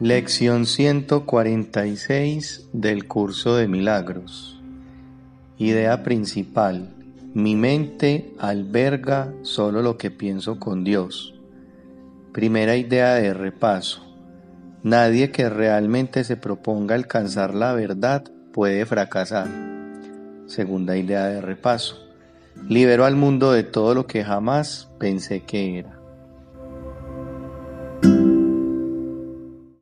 Lección 146 del curso de milagros. Idea principal. Mi mente alberga solo lo que pienso con Dios. Primera idea de repaso. Nadie que realmente se proponga alcanzar la verdad puede fracasar. Segunda idea de repaso. Libero al mundo de todo lo que jamás pensé que era.